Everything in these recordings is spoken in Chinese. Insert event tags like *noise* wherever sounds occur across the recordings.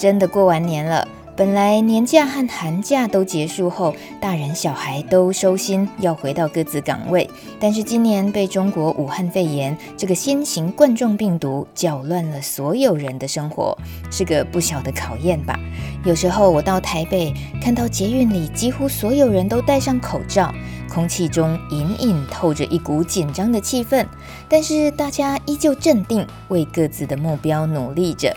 真的过完年了。本来年假和寒假都结束后，大人小孩都收心，要回到各自岗位。但是今年被中国武汉肺炎这个新型冠状病毒搅乱了所有人的生活，是个不小的考验吧。有时候我到台北，看到捷运里几乎所有人都戴上口罩，空气中隐隐透着一股紧张的气氛，但是大家依旧镇定，为各自的目标努力着。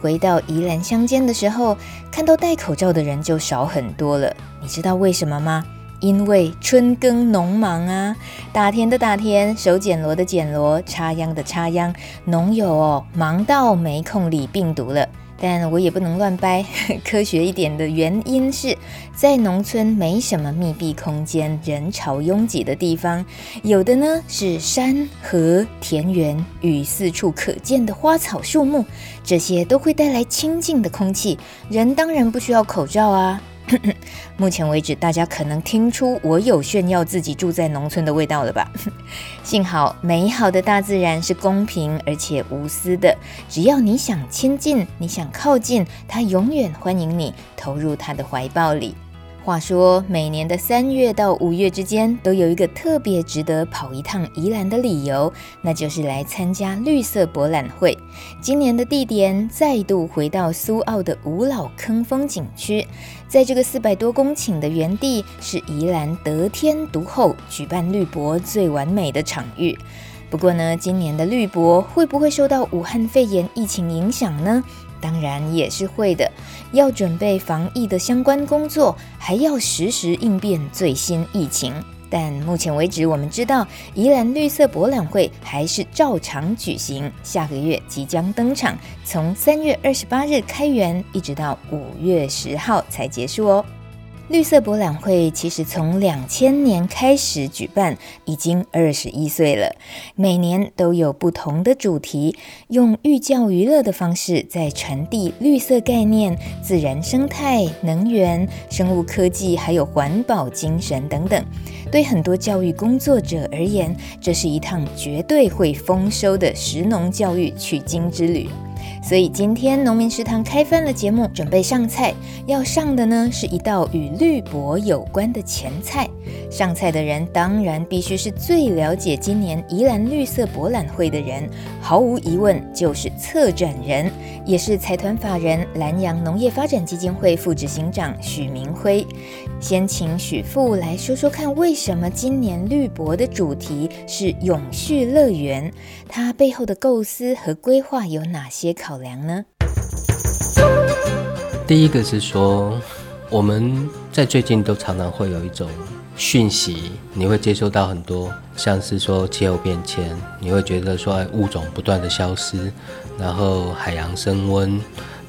回到宜兰乡间的时候，看到戴口罩的人就少很多了。你知道为什么吗？因为春耕农忙啊，打田的打田，手捡螺的捡螺，插秧的插秧，农友哦，忙到没空理病毒了。但我也不能乱掰，*laughs* 科学一点的原因是在农村没什么密闭空间、人潮拥挤的地方，有的呢是山河田园与四处可见的花草树木，这些都会带来清静的空气，人当然不需要口罩啊。*laughs* 目前为止，大家可能听出我有炫耀自己住在农村的味道了吧？*laughs* 幸好，美好的大自然是公平而且无私的，只要你想亲近，你想靠近，它永远欢迎你投入它的怀抱里。话说，每年的三月到五月之间，都有一个特别值得跑一趟宜兰的理由，那就是来参加绿色博览会。今年的地点再度回到苏澳的五老坑风景区，在这个四百多公顷的园地，是宜兰得天独厚，举办绿博最完美的场域。不过呢，今年的绿博会不会受到武汉肺炎疫情影响呢？当然也是会的，要准备防疫的相关工作，还要实时应变最新疫情。但目前为止，我们知道宜兰绿色博览会还是照常举行，下个月即将登场，从三月二十八日开园，一直到五月十号才结束哦。绿色博览会其实从两千年开始举办，已经二十一岁了。每年都有不同的主题，用寓教于乐的方式在传递绿色概念、自然生态、能源、生物科技，还有环保精神等等。对很多教育工作者而言，这是一趟绝对会丰收的石农教育取经之旅。所以今天农民食堂开饭了节目，准备上菜。要上的呢是一道与绿博有关的前菜。上菜的人当然必须是最了解今年宜兰绿色博览会的人，毫无疑问就是策展人，也是财团法人兰阳农业发展基金会副执行长许明辉。先请许副来说说看，为什么今年绿博的主题是永续乐园？它背后的构思和规划有哪些考考量呢？第一个是说，我们在最近都常常会有一种讯息，你会接收到很多，像是说气候变迁，你会觉得说物种不断的消失，然后海洋升温，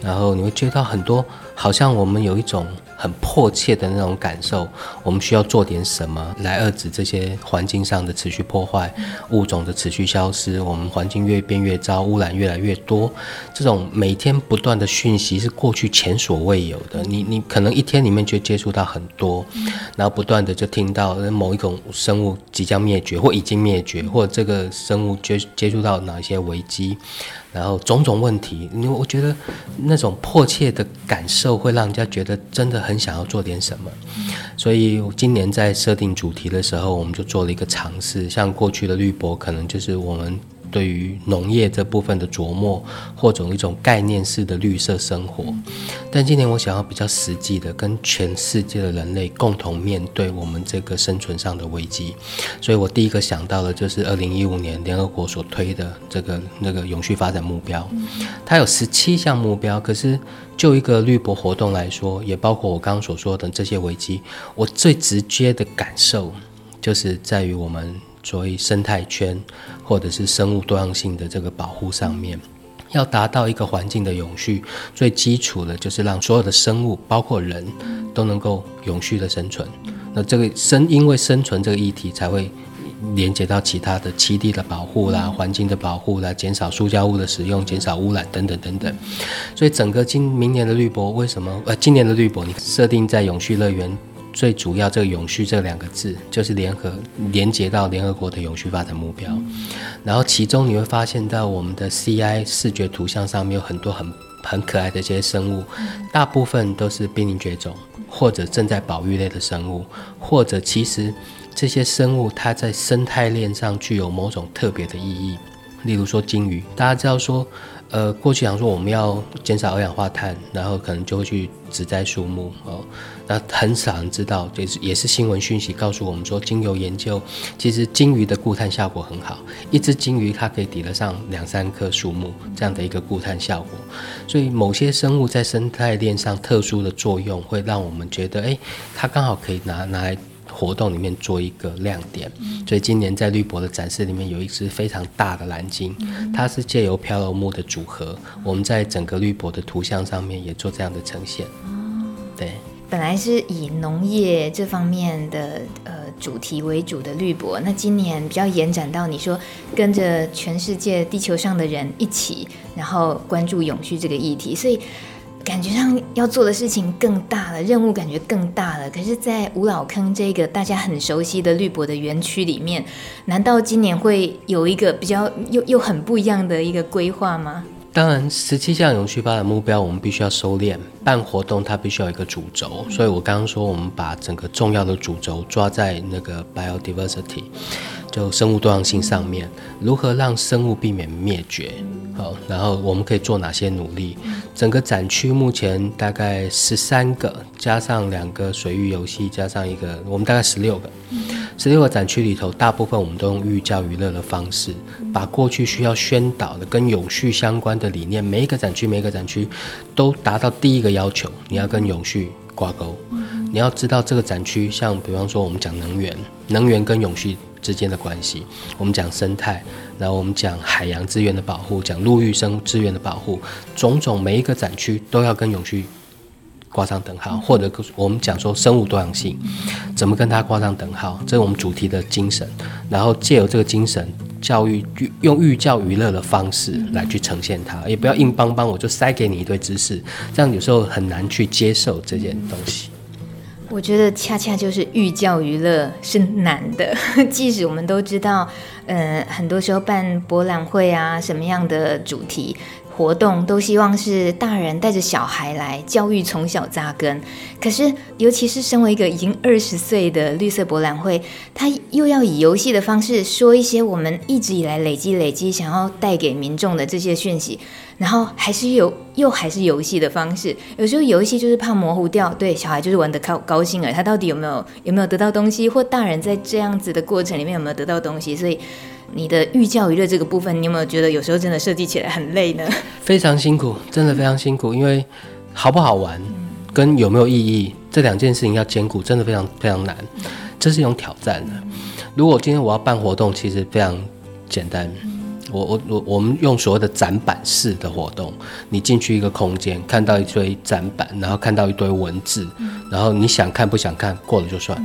然后你会接到很多，好像我们有一种。很迫切的那种感受，我们需要做点什么来遏制这些环境上的持续破坏，物种的持续消失，我们环境越变越糟，污染越来越多。这种每天不断的讯息是过去前所未有的。你你可能一天里面就接触到很多，然后不断的就听到某一种生物即将灭绝或已经灭绝，或者这个生物接接触到哪一些危机。然后种种问题，因为我觉得那种迫切的感受会让人家觉得真的很很想要做点什么，所以今年在设定主题的时候，我们就做了一个尝试，像过去的绿博可能就是我们。对于农业这部分的琢磨，或者一种概念式的绿色生活，但今年我想要比较实际的，跟全世界的人类共同面对我们这个生存上的危机，所以我第一个想到的就是二零一五年联合国所推的这个那个永续发展目标，它有十七项目标，可是就一个绿博活动来说，也包括我刚刚所说的这些危机，我最直接的感受就是在于我们。所谓生态圈，或者是生物多样性的这个保护上面，要达到一个环境的永续，最基础的就是让所有的生物，包括人都能够永续的生存。那这个生，因为生存这个议题，才会连接到其他的栖地的保护啦、环境的保护啦、减少塑胶物的使用、减少污染等等等等。所以整个今明年的绿博为什么？呃，今年的绿博你设定在永续乐园。最主要，这个“永续”这两个字，就是联合连接到联合国的永续发展目标。然后其中你会发现到我们的 CI 视觉图像上面有很多很很可爱的这些生物，大部分都是濒临绝种或者正在保育类的生物，或者其实这些生物它在生态链上具有某种特别的意义。例如说鲸鱼，大家知道说。呃，过去讲说我们要减少二氧化碳，然后可能就会去植栽树木哦。那很少人知道，就是也是新闻讯息告诉我们说，经由研究，其实鲸鱼的固碳效果很好，一只鲸鱼它可以抵得上两三棵树木这样的一个固碳效果。所以某些生物在生态链上特殊的作用，会让我们觉得，哎，它刚好可以拿拿来。活动里面做一个亮点，所以今年在绿博的展示里面有一只非常大的蓝鲸，它是借由漂流木的组合，我们在整个绿博的图像上面也做这样的呈现。对，本来是以农业这方面的呃主题为主的绿博，那今年比较延展到你说跟着全世界地球上的人一起，然后关注永续这个议题，所以。感觉上要做的事情更大了，任务感觉更大了。可是，在五老坑这个大家很熟悉的绿博的园区里面，难道今年会有一个比较又又很不一样的一个规划吗？当然，十七项永续发展目标，我们必须要收敛。办活动它必须要有一个主轴，所以我刚刚说，我们把整个重要的主轴抓在那个 biodiversity。就生物多样性上面，如何让生物避免灭绝？好，然后我们可以做哪些努力？整个展区目前大概十三个，加上两个水域游戏，加上一个，我们大概十六个。十六个展区里头，大部分我们都用寓教于乐的方式，把过去需要宣导的跟永续相关的理念，每一个展区，每一个展区都达到第一个要求，你要跟永续挂钩。你要知道这个展区，像比方说我们讲能源，能源跟永续。之间的关系，我们讲生态，然后我们讲海洋资源的保护，讲陆域生资源的保护，种种每一个展区都要跟永续挂上等号，或者我们讲说生物多样性，怎么跟它挂上等号，这是我们主题的精神。然后借由这个精神，教育用寓教于乐的方式来去呈现它，也不要硬邦邦，我就塞给你一堆知识，这样有时候很难去接受这件东西。我觉得恰恰就是寓教于乐是难的，*laughs* 即使我们都知道，呃，很多时候办博览会啊，什么样的主题活动都希望是大人带着小孩来教育，从小扎根。可是，尤其是身为一个已经二十岁的绿色博览会，他又要以游戏的方式说一些我们一直以来累积累积想要带给民众的这些讯息。然后还是有，又还是游戏的方式。有时候游戏就是怕模糊掉，对小孩就是玩得高高兴了，他到底有没有有没有得到东西，或大人在这样子的过程里面有没有得到东西？所以你的寓教于乐这个部分，你有没有觉得有时候真的设计起来很累呢？*laughs* 非常辛苦，真的非常辛苦，因为好不好玩跟有没有意义这两件事情要兼顾，真的非常非常难，这是一种挑战的。如果今天我要办活动，其实非常简单。我我我我们用所谓的展板式的活动，你进去一个空间，看到一堆展板，然后看到一堆文字，然后你想看不想看，过了就算。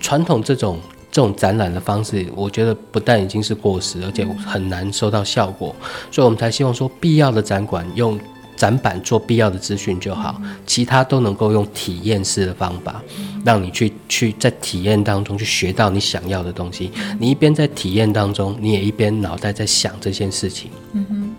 传统这种这种展览的方式，我觉得不但已经是过时，而且很难收到效果，所以我们才希望说，必要的展馆用。展板做必要的资讯就好，其他都能够用体验式的方法，让你去去在体验当中去学到你想要的东西。你一边在体验当中，你也一边脑袋在想这件事情。嗯哼，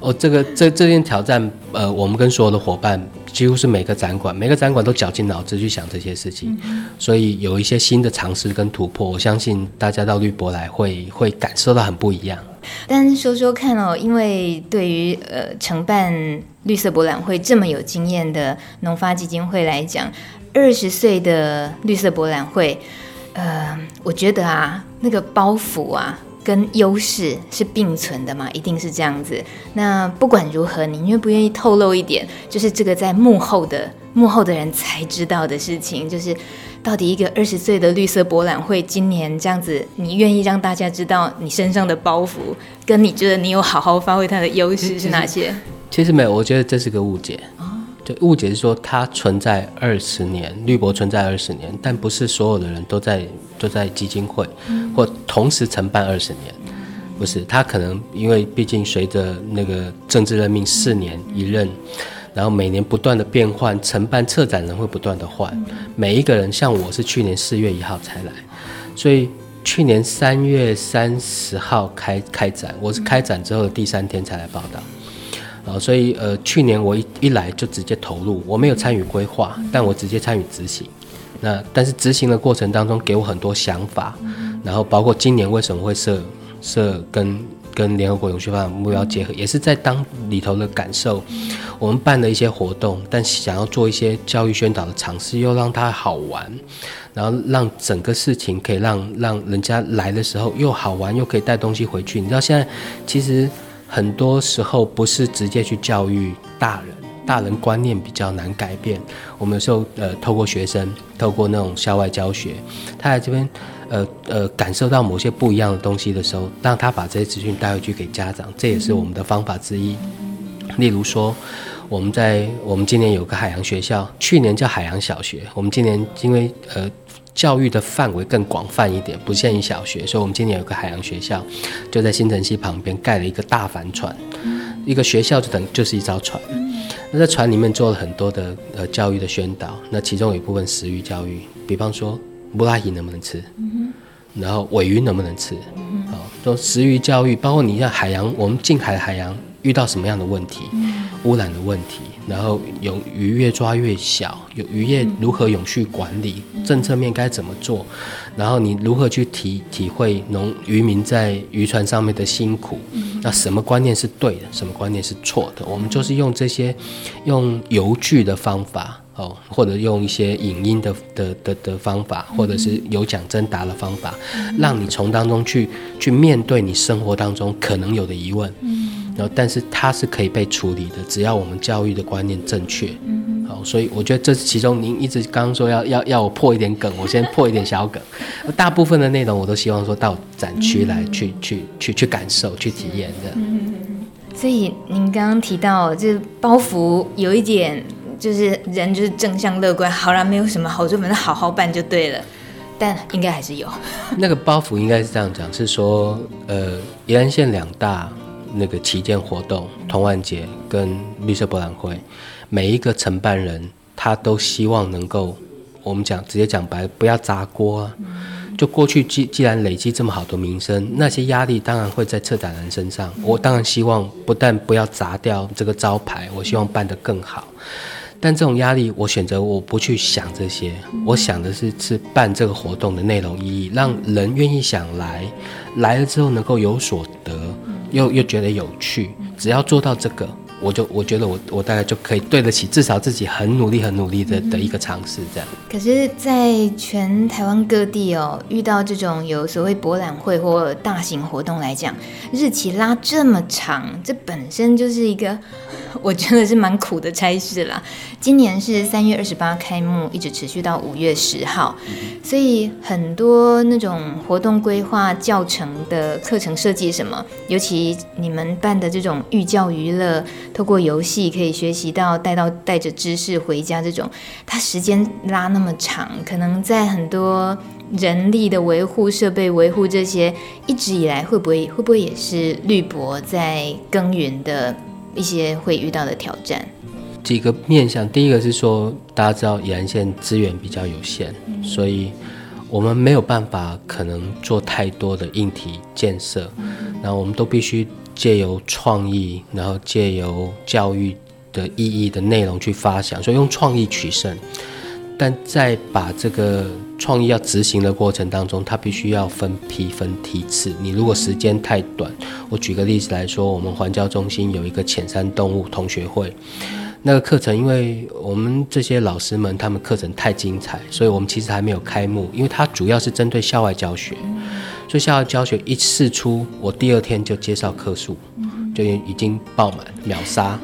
哦，这个这这件挑战，呃，我们跟所有的伙伴，几乎是每个展馆每个展馆都绞尽脑汁去想这些事情，所以有一些新的尝试跟突破，我相信大家到绿博来会会感受到很不一样。但说说看哦，因为对于呃承办绿色博览会这么有经验的农发基金会来讲，二十岁的绿色博览会，呃，我觉得啊，那个包袱啊，跟优势是并存的嘛，一定是这样子。那不管如何，你愿不愿意透露一点，就是这个在幕后的幕后的人才知道的事情，就是到底一个二十岁的绿色博览会今年这样子，你愿意让大家知道你身上的包袱，跟你觉得你有好好发挥它的优势是哪些？其实没有，我觉得这是个误解。就误解是说它存在二十年，绿博存在二十年，但不是所有的人都在都在基金会，或同时承办二十年，不是。他可能因为毕竟随着那个政治任命四年一任，然后每年不断的变换，承办策展人会不断的换，每一个人像我是去年四月一号才来，所以去年三月三十号开开展，我是开展之后的第三天才来报道。啊，所以呃，去年我一一来就直接投入，我没有参与规划，但我直接参与执行。那但是执行的过程当中，给我很多想法，然后包括今年为什么会设设跟跟联合国永续发展目标结合，也是在当里头的感受。我们办了一些活动，但想要做一些教育宣导的尝试，又让它好玩，然后让整个事情可以让让人家来的时候又好玩，又可以带东西回去。你知道现在其实。很多时候不是直接去教育大人，大人观念比较难改变。我们有时候呃，透过学生，透过那种校外教学，他在这边呃呃感受到某些不一样的东西的时候，让他把这些资讯带回去给家长，这也是我们的方法之一。例如说，我们在我们今年有个海洋学校，去年叫海洋小学，我们今年因为呃。教育的范围更广泛一点，不限于小学，所以我们今年有个海洋学校，就在新城溪旁边盖了一个大帆船，一个学校就等就是一艘船。那在船里面做了很多的呃教育的宣导，那其中有一部分食育教育，比方说布拉鱼能不能吃，然后尾鱼能不能吃，好，都食育教育，包括你像海洋，我们近海海洋遇到什么样的问题，污染的问题。然后有鱼越抓越小，有渔业如何永续管理，政策面该怎么做？然后你如何去体体会农渔民在渔船上面的辛苦？那什么观念是对的，什么观念是错的？我们就是用这些用游具的方法哦，或者用一些影音的的的的方法，或者是有奖征答的方法，让你从当中去去面对你生活当中可能有的疑问。然后，但是它是可以被处理的，只要我们教育的观念正确。嗯，好，所以我觉得这是其中。您一直刚刚说要要要我破一点梗，我先破一点小梗。*laughs* 大部分的内容我都希望说到展区来去、嗯、去去去感受、去体验的。嗯，所以您刚刚提到，就是包袱有一点，就是人就是正向乐观，好了，没有什么好处，反正好好办就对了。但应该还是有。*laughs* 那个包袱应该是这样讲，是说，呃，宜兰县两大。那个旗舰活动，童玩节跟绿色博览会，每一个承办人他都希望能够，我们讲直接讲白，不要砸锅啊。就过去既既然累积这么好的名声，那些压力当然会在策展人身上。我当然希望不但不要砸掉这个招牌，我希望办得更好。但这种压力，我选择我不去想这些，我想的是是办这个活动的内容意义，让人愿意想来，来了之后能够有所得。又又觉得有趣，只要做到这个，我就我觉得我我大概就可以对得起至少自己很努力很努力的的一个尝试这样。可是，在全台湾各地哦，遇到这种有所谓博览会或大型活动来讲，日期拉这么长，这本身就是一个。*laughs* 我觉得是蛮苦的差事啦。今年是三月二十八开幕，一直持续到五月十号，所以很多那种活动规划、教程的课程设计什么，尤其你们办的这种寓教于乐，透过游戏可以学习到带到带着知识回家这种，它时间拉那么长，可能在很多人力的维护、设备维护这些，一直以来会不会会不会也是绿博在耕耘的？一些会遇到的挑战，几个面向。第一个是说，大家知道宜兰县资源比较有限，所以我们没有办法可能做太多的硬体建设，那，我们都必须借由创意，然后借由教育的意义的内容去发想，所以用创意取胜。但在把这个创意要执行的过程当中，它必须要分批分梯次。你如果时间太短，我举个例子来说，我们环教中心有一个浅山动物同学会，那个课程，因为我们这些老师们他们课程太精彩，所以我们其实还没有开幕，因为它主要是针对校外教学。所以校外教学一试出，我第二天就介绍课数，就已经爆满秒杀。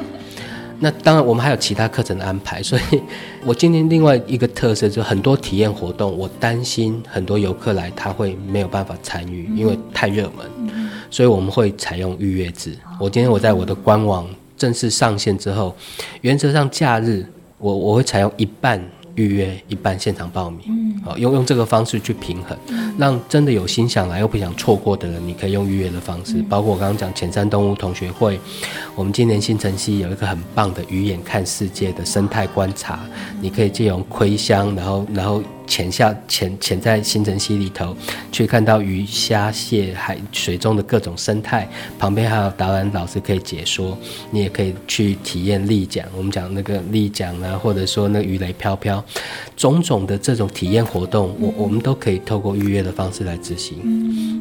那当然，我们还有其他课程的安排，所以我今天另外一个特色就是很多体验活动，我担心很多游客来他会没有办法参与，因为太热门，所以我们会采用预约制。我今天我在我的官网正式上线之后，原则上假日我我会采用一半。预约一半现场报名，好、嗯、用用这个方式去平衡，嗯、让真的有心想来又不想错过的人，你可以用预约的方式。嗯、包括我刚刚讲浅山动物同学会，我们今年新城西有一个很棒的鱼眼看世界的生态观察，嗯、你可以借用窥箱，然后然后。潜下潜潜在新城溪里头，去看到鱼虾蟹海水中的各种生态，旁边还有导览老师可以解说，你也可以去体验立桨。我们讲那个立桨啊，或者说那鱼雷飘飘，种种的这种体验活动，我我们都可以透过预约的方式来执行。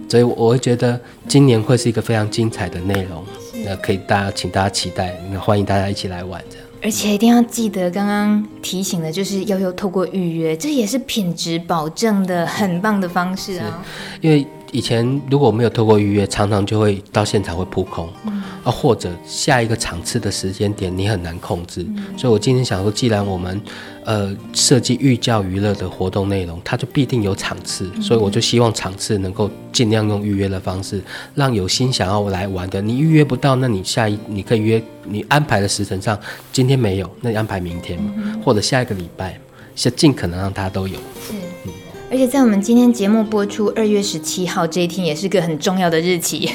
所以我会觉得今年会是一个非常精彩的内容，那可以大家请大家期待，那欢迎大家一起来玩这样。而且一定要记得刚刚提醒的，就是要要透过预约，这也是品质保证的很棒的方式啊。因为以前如果没有透过预约，常常就会到现场会扑空。嗯啊，或者下一个场次的时间点你很难控制，嗯、所以我今天想说，既然我们呃设计寓教于乐的活动内容，它就必定有场次，嗯、所以我就希望场次能够尽量用预约的方式，让有心想要来玩的，你预约不到，那你下一你可以约你安排的时辰上，今天没有，那你安排明天嘛，嗯、或者下一个礼拜，是尽可能让它都有。是，嗯、而且在我们今天节目播出二月十七号这一天，也是个很重要的日期。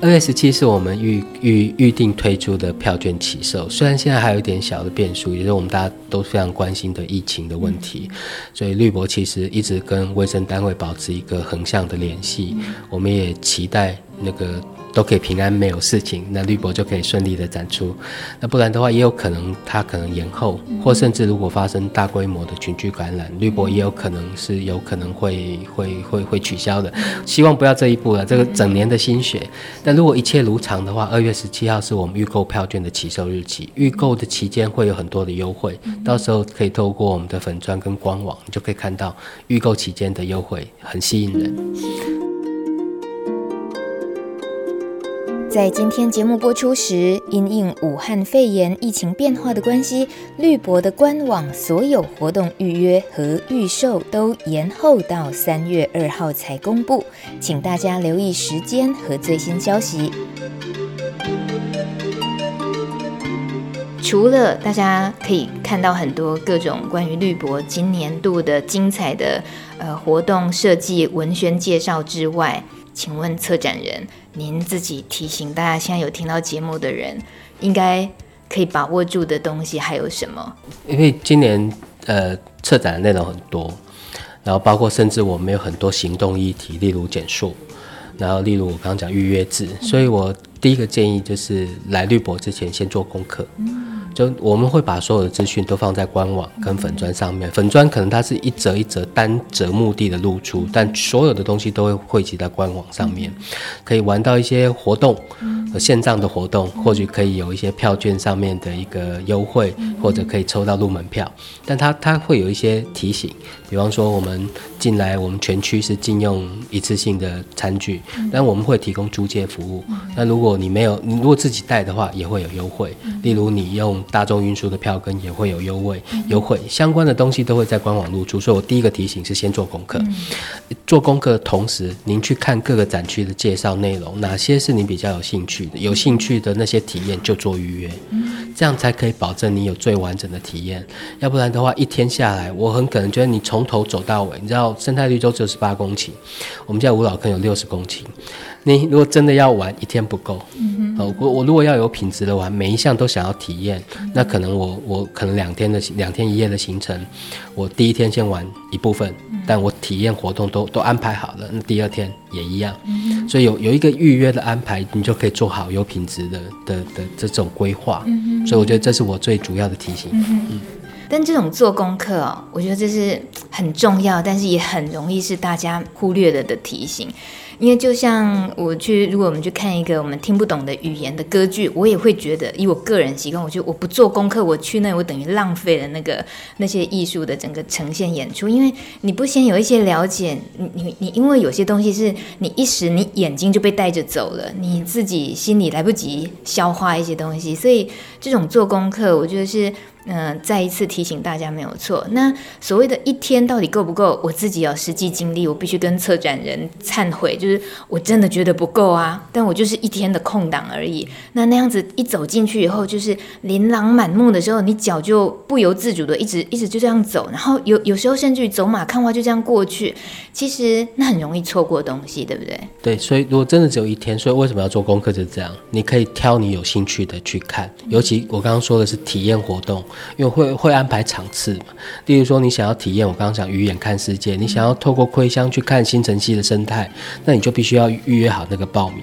二月十七是我们预预预定推出的票券起售，虽然现在还有一点小的变数，也是我们大家都非常关心的疫情的问题，所以绿博其实一直跟卫生单位保持一个横向的联系，我们也期待那个。都可以平安没有事情，那绿博就可以顺利的展出。那不然的话，也有可能它可能延后，或甚至如果发生大规模的群聚感染，绿博也有可能是有可能会会会会取消的。希望不要这一步了，这个整年的心血。但如果一切如常的话，二月十七号是我们预购票券的起售日期，预购的期间会有很多的优惠，到时候可以透过我们的粉砖跟官网，你就可以看到预购期间的优惠，很吸引人。在今天节目播出时，因应武汉肺炎疫情变化的关系，绿博的官网所有活动预约和预售都延后到三月二号才公布，请大家留意时间和最新消息。除了大家可以看到很多各种关于绿博今年度的精彩的呃活动设计、文宣介绍之外，请问策展人，您自己提醒大家，现在有听到节目的人，应该可以把握住的东西还有什么？因为今年呃策展的内容很多，然后包括甚至我们有很多行动议题，例如减速，然后例如我刚刚讲预约制，所以我第一个建议就是来绿博之前先做功课。就我们会把所有的资讯都放在官网跟粉砖上面，粉砖可能它是一折一折单折目的的露出，但所有的东西都会汇集在官网上面，可以玩到一些活动，线上的活动，或许可以有一些票券上面的一个优惠，或者可以抽到入门票，但它它会有一些提醒，比方说我们进来，我们全区是禁用一次性的餐具，但我们会提供租借服务，那如果你没有，你如果自己带的话，也会有优惠，例如你用。大众运输的票根也会有优惠，优惠。相关的东西都会在官网露出，所以我第一个提醒是先做功课。做功课的同时，您去看各个展区的介绍内容，哪些是您比较有兴趣的，有兴趣的那些体验就做预约，这样才可以保证你有最完整的体验。要不然的话，一天下来，我很可能觉得你从头走到尾。你知道生态绿洲只有十八公顷，我们家五老坑有六十公顷。你如果真的要玩，一天不够。我我如果要有品质的玩，每一项都想要体验，那可能我我可能两天的两天一夜的行程，我第一天先玩一部分，但我体验活动都都安排好了，那第二天也一样。嗯。所以有有一个预约的安排，你就可以做好有品质的的的，的这种规划。嗯。所以我觉得这是我最主要的提醒。嗯。嗯但这种做功课哦，我觉得这是很重要，但是也很容易是大家忽略了的提醒。因为就像我去，如果我们去看一个我们听不懂的语言的歌剧，我也会觉得，以我个人习惯，我就我不做功课，我去那，我等于浪费了那个那些艺术的整个呈现演出。因为你不先有一些了解，你你你，因为有些东西是你一时你眼睛就被带着走了，你自己心里来不及消化一些东西，所以这种做功课，我觉得是。嗯、再一次提醒大家没有错。那所谓的一天到底够不够？我自己有实际经历，我必须跟策展人忏悔，就是我真的觉得不够啊。但我就是一天的空档而已。那那样子一走进去以后，就是琳琅满目的时候，你脚就不由自主的一直一直就这样走，然后有有时候甚至于走马看花就这样过去。其实那很容易错过东西，对不对？对，所以如果真的只有一天，所以为什么要做功课？就是这样，你可以挑你有兴趣的去看，尤其我刚刚说的是体验活动。因为会会安排场次嘛，例如说你想要体验我刚刚讲鱼眼看世界，你想要透过窥箱去看新城溪的生态，那你就必须要预约好那个报名。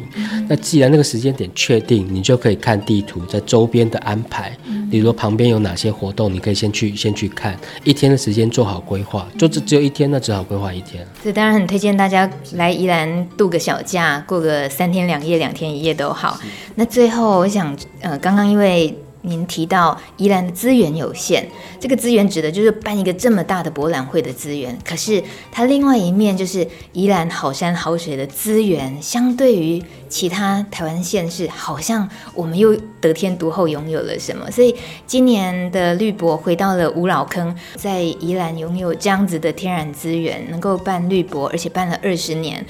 那既然那个时间点确定，你就可以看地图在周边的安排，例如说旁边有哪些活动，你可以先去先去看。一天的时间做好规划，就只只有一天，那只好规划一天。所以当然很推荐大家来宜兰度个小假，过个三天两夜、两天一夜都好。那最后我想，呃，刚刚因为。您提到宜兰的资源有限，这个资源指的就是办一个这么大的博览会的资源。可是它另外一面就是宜兰好山好水的资源，相对于其他台湾县市，好像我们又得天独厚拥有了什么。所以今年的绿博回到了五老坑，在宜兰拥有这样子的天然资源，能够办绿博，而且办了二十年，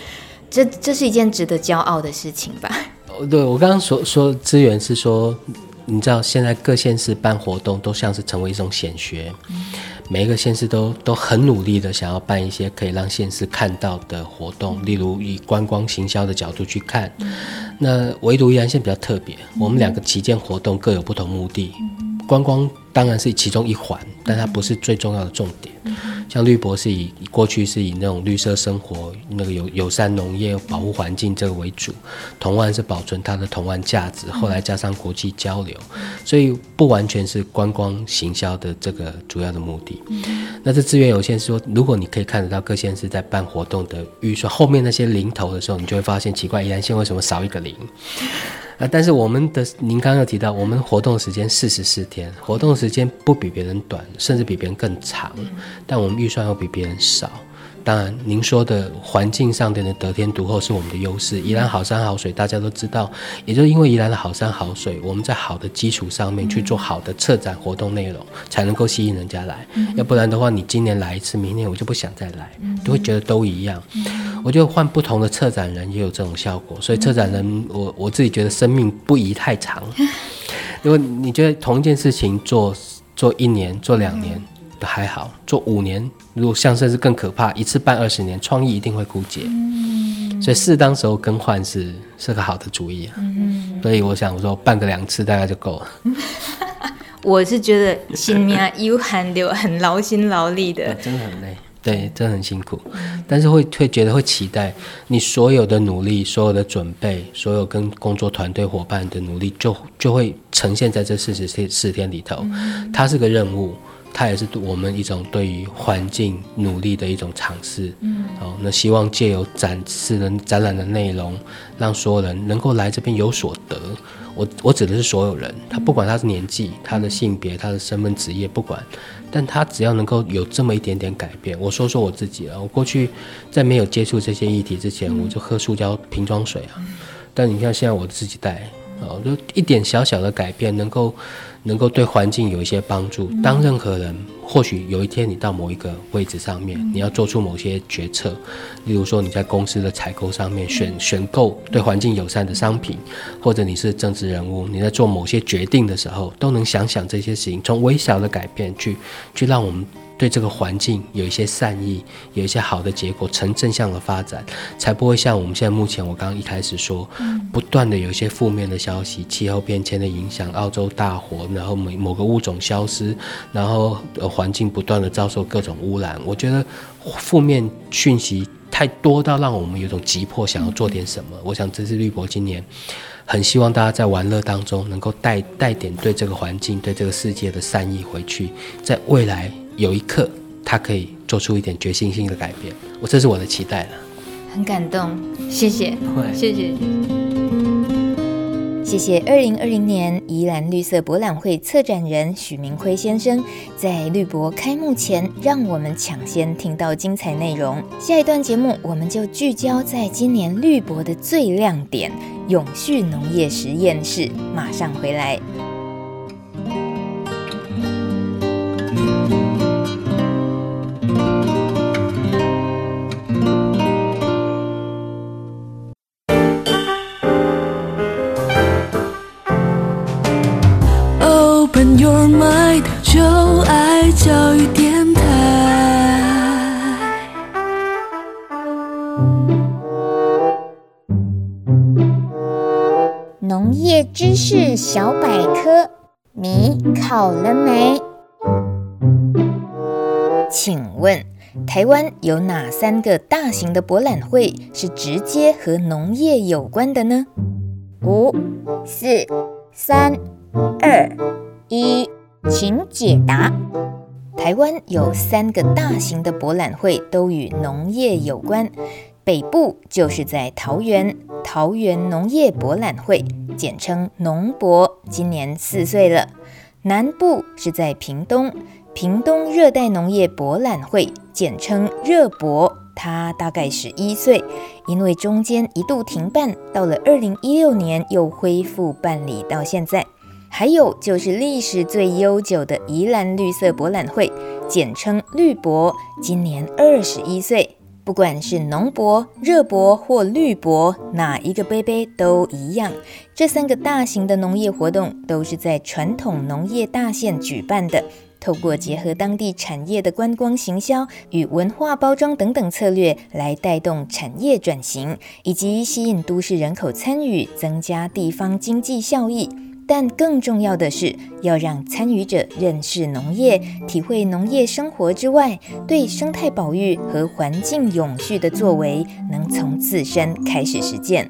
这这是一件值得骄傲的事情吧？哦对，我刚刚所说资源是说。你知道现在各县市办活动都像是成为一种显学，每一个县市都都很努力的想要办一些可以让县市看到的活动，例如以观光行销的角度去看。那唯独宜兰县比较特别，我们两个旗舰活动各有不同目的，观光当然是其中一环，但它不是最重要的重点。像绿博是以过去是以那种绿色生活、那个友友善农业、保护环境这个为主，童玩是保存它的童玩价值，后来加上国际交流，所以不完全是观光行销的这个主要的目的。那这资源有限，说如果你可以看得到各县市在办活动的预算后面那些零头的时候，你就会发现奇怪，宜兰县为什么少一个零？啊，但是我们的您刚刚有提到，我们活动时间四十四天，活动时间不比别人短，甚至比别人更长，但我们预算又比别人少。当然，您说的环境上的得天独厚是我们的优势。宜兰好山好水，大家都知道，也就是因为宜兰的好山好水，我们在好的基础上面去做好的策展活动内容，才能够吸引人家来。要不然的话，你今年来一次，明年我就不想再来，都会觉得都一样。我觉得换不同的策展人也有这种效果，所以策展人，我我自己觉得生命不宜太长。*laughs* 如果你觉得同一件事情做做一年、做两年都还好，做五年，如果像甚至更可怕，一次办二十年，创意一定会枯竭。所以适当时候更换是是个好的主意啊。所以我想我说办个两次大概就够了。*laughs* 我是觉得新命有汗流，很劳心劳力的，*laughs* 真的很累。对，真的很辛苦，但是会会觉得会期待你所有的努力、所有的准备、所有跟工作团队伙伴的努力就，就就会呈现在这四十四天里头。它是个任务，它也是我们一种对于环境努力的一种尝试。嗯，好，那希望借由展示的展览的内容，让所有人能够来这边有所得。我我指的是所有人，他不管他是年纪、他的性别、他的身份、职业，不管。但他只要能够有这么一点点改变，我说说我自己啊，我过去在没有接触这些议题之前，我就喝塑胶瓶装水啊。但你看现在我自己带，哦，就一点小小的改变，能够能够对环境有一些帮助。当任何人，或许有一天你到某一个位置上面，你要做出某些决策，例如说你在公司的采购上面选选购对环境友善的商品，或者你是政治人物，你在做某些决定的时候，都能想想这些事情，从微小的改变去去让我们。对这个环境有一些善意，有一些好的结果，呈正向的发展，才不会像我们现在目前我刚刚一开始说，不断的有一些负面的消息，气候变迁的影响，澳洲大火，然后某某个物种消失，然后环境不断的遭受各种污染。我觉得负面讯息。太多到让我们有种急迫想要做点什么。我想这是绿博今年很希望大家在玩乐当中能够带带点对这个环境、对这个世界的善意回去，在未来有一刻，他可以做出一点决心性的改变。我这是我的期待了。很感动，谢谢，谢谢。谢谢二零二零年宜兰绿色博览会策展人许明辉先生，在绿博开幕前，让我们抢先听到精彩内容。下一段节目，我们就聚焦在今年绿博的最亮点——永续农业实验室。马上回来。考了没？请问台湾有哪三个大型的博览会是直接和农业有关的呢？五、四、三、二、一，请解答。台湾有三个大型的博览会都与农业有关，北部就是在桃园桃园农业博览会。简称农博，今年四岁了。南部是在屏东，屏东热带农业博览会，简称热博，它大概十一岁，因为中间一度停办，到了二零一六年又恢复办理到现在。还有就是历史最悠久的宜兰绿色博览会，简称绿博，今年二十一岁。不管是农博、热博或绿博，哪一个杯杯都一样。这三个大型的农业活动都是在传统农业大县举办的，透过结合当地产业的观光行销与文化包装等等策略，来带动产业转型，以及吸引都市人口参与，增加地方经济效益。但更重要的是，要让参与者认识农业、体会农业生活之外，对生态保育和环境永续的作为，能从自身开始实践。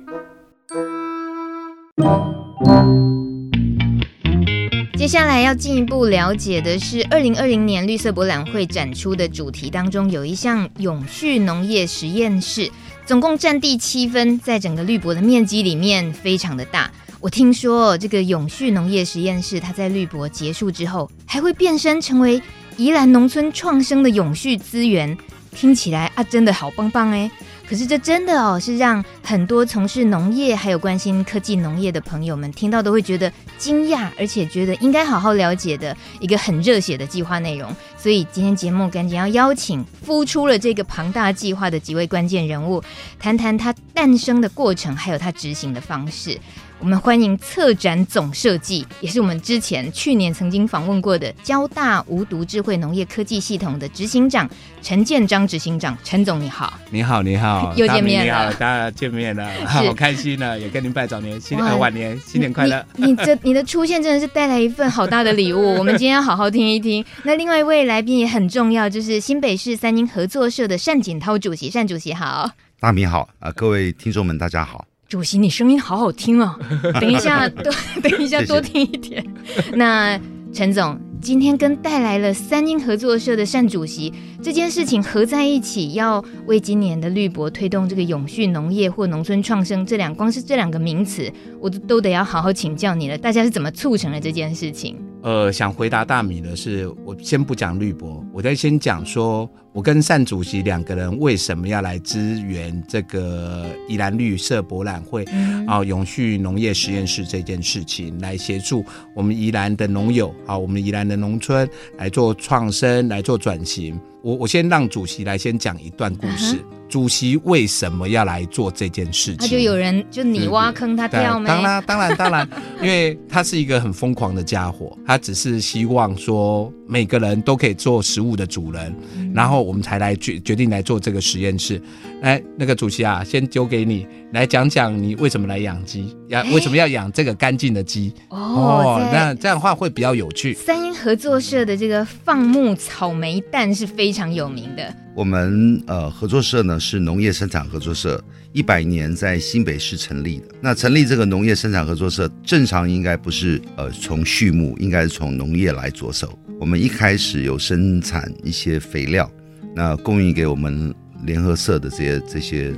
接下来要进一步了解的是，二零二零年绿色博览会展出的主题当中，有一项永续农业实验室，总共占地七分，在整个绿博的面积里面非常的大。我听说这个永续农业实验室，它在绿博结束之后，还会变身成为宜兰农村创生的永续资源。听起来啊，真的好棒棒诶。可是这真的哦，是让很多从事农业还有关心科技农业的朋友们听到都会觉得惊讶，而且觉得应该好好了解的一个很热血的计划内容。所以今天节目赶紧要邀请孵出了这个庞大计划的几位关键人物，谈谈它诞生的过程，还有它执行的方式。我们欢迎策展总设计，也是我们之前去年曾经访问过的交大无毒智慧农业科技系统的执行长陈建章执行长。陈总你好，你好你好，*laughs* 又见面了，你好，大家见面了，*laughs* 好开心呢，也跟您拜早年，新年晚年，新年快乐。你，你这你的出现真的是带来一份好大的礼物，*laughs* 我们今天要好好听一听。那另外一位来宾也很重要，就是新北市三英合作社的单锦涛主席，单主席好，大明好啊，各位听众们大家好。主席，你声音好好听 *laughs* 哦！等一下多，等一下多听一点。谢谢。那陈总今天跟带来了三英合作社的单主席这件事情合在一起，要为今年的绿博推动这个永续农业或农村创生，这两光是这两个名词，我都都得要好好请教你了。大家是怎么促成了这件事情？呃，想回答大米的是，我先不讲绿博，我再先讲说。我跟单主席两个人为什么要来支援这个宜兰绿色博览会啊、嗯？永续农业实验室这件事情，来协助我们宜兰的农友啊，我们宜兰的农村来做创生，来做转型。我我先让主席来先讲一段故事。嗯主席为什么要来做这件事情？他就有人就你挖坑他跳吗？当然当然当然，因为他是一个很疯狂的家伙，他只是希望说每个人都可以做食物的主人，嗯、然后我们才来决决定来做这个实验室。哎，那个主席啊，先丢给你来讲讲你为什么来养鸡，要为什么要养这个干净的鸡？哦，哦那这样的话会比较有趣。三英合作社的这个放牧草莓蛋是非常有名的。我们呃合作社呢是农业生产合作社，一百年在新北市成立的。那成立这个农业生产合作社，正常应该不是呃从畜牧，应该是从农业来着手。我们一开始有生产一些肥料，那供应给我们联合社的这些这些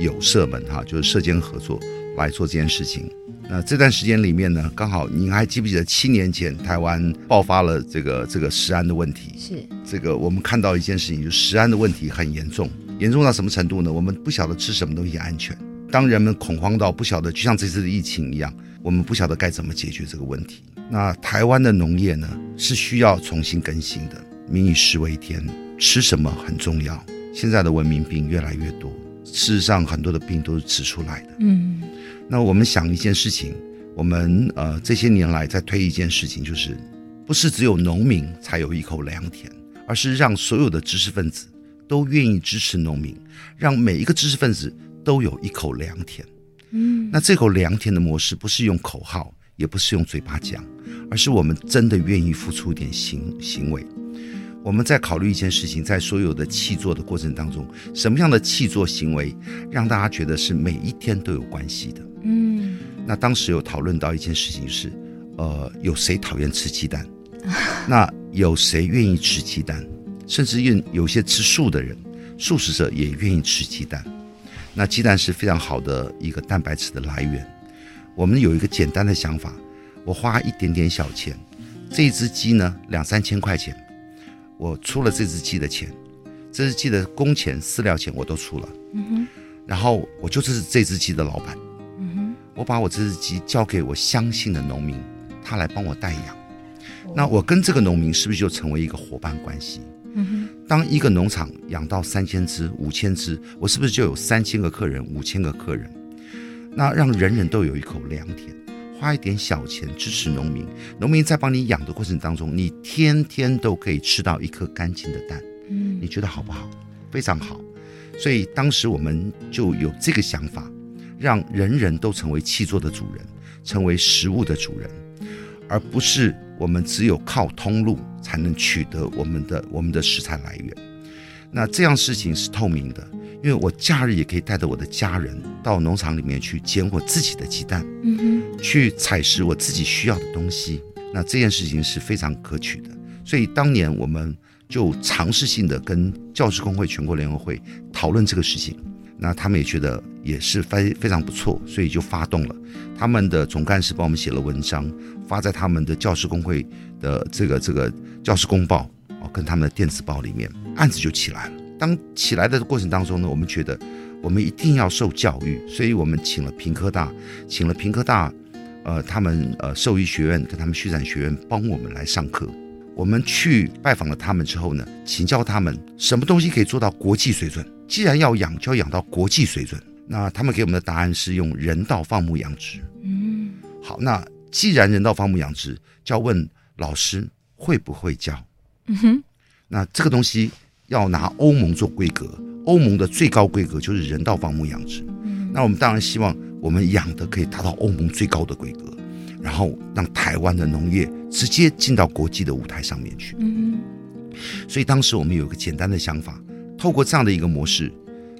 友社们哈，就是社间合作来做这件事情。那这段时间里面呢，刚好您还记不记得七年前台湾爆发了这个这个食安的问题？是这个我们看到一件事情，就是食安的问题很严重，严重到什么程度呢？我们不晓得吃什么东西安全。当人们恐慌到不晓得，就像这次的疫情一样，我们不晓得该怎么解决这个问题。那台湾的农业呢，是需要重新更新的。民以食为天，吃什么很重要。现在的文明病越来越多，事实上很多的病都是吃出来的。嗯。那我们想一件事情，我们呃这些年来在推一件事情，就是不是只有农民才有一口良田，而是让所有的知识分子都愿意支持农民，让每一个知识分子都有一口良田。嗯，那这口良田的模式不是用口号，也不是用嘴巴讲，而是我们真的愿意付出一点行行为。我们在考虑一件事情，在所有的气作的过程当中，什么样的气作行为让大家觉得是每一天都有关系的？嗯，那当时有讨论到一件事情是，呃，有谁讨厌吃鸡蛋？*laughs* 那有谁愿意吃鸡蛋？甚至愿有些吃素的人，素食者也愿意吃鸡蛋。那鸡蛋是非常好的一个蛋白质的来源。我们有一个简单的想法，我花一点点小钱，这一只鸡呢，两三千块钱。我出了这只鸡的钱，这只鸡的工钱、饲料钱我都出了。嗯哼，然后我就是这只鸡的老板。嗯哼，我把我这只鸡交给我相信的农民，他来帮我代养。那我跟这个农民是不是就成为一个伙伴关系？嗯哼，当一个农场养到三千只、五千只，我是不是就有三千个客人、五千个客人？那让人人都有一口良田。花一点小钱支持农民，农民在帮你养的过程当中，你天天都可以吃到一颗干净的蛋，嗯，你觉得好不好？非常好。所以当时我们就有这个想法，让人人都成为气作的主人，成为食物的主人，而不是我们只有靠通路才能取得我们的我们的食材来源。那这样事情是透明的。因为我假日也可以带着我的家人到农场里面去捡我自己的鸡蛋，嗯哼，去采食我自己需要的东西。那这件事情是非常可取的，所以当年我们就尝试性的跟教师工会全国联合会讨论这个事情。那他们也觉得也是非非常不错，所以就发动了他们的总干事帮我们写了文章，发在他们的教师工会的这个这个教师公报哦，跟他们的电子报里面，案子就起来了。当起来的过程当中呢，我们觉得我们一定要受教育，所以我们请了屏科大，请了屏科大，呃，他们呃兽医学院跟他们畜产学院帮我们来上课。我们去拜访了他们之后呢，请教他们什么东西可以做到国际水准。既然要养，就要养到国际水准。那他们给我们的答案是用人道放牧养殖。嗯，好，那既然人道放牧养殖，就要问老师会不会教？嗯哼，那这个东西。要拿欧盟做规格，欧盟的最高规格就是人道放牧养殖。嗯，那我们当然希望我们养的可以达到欧盟最高的规格，然后让台湾的农业直接进到国际的舞台上面去。嗯，所以当时我们有一个简单的想法，透过这样的一个模式，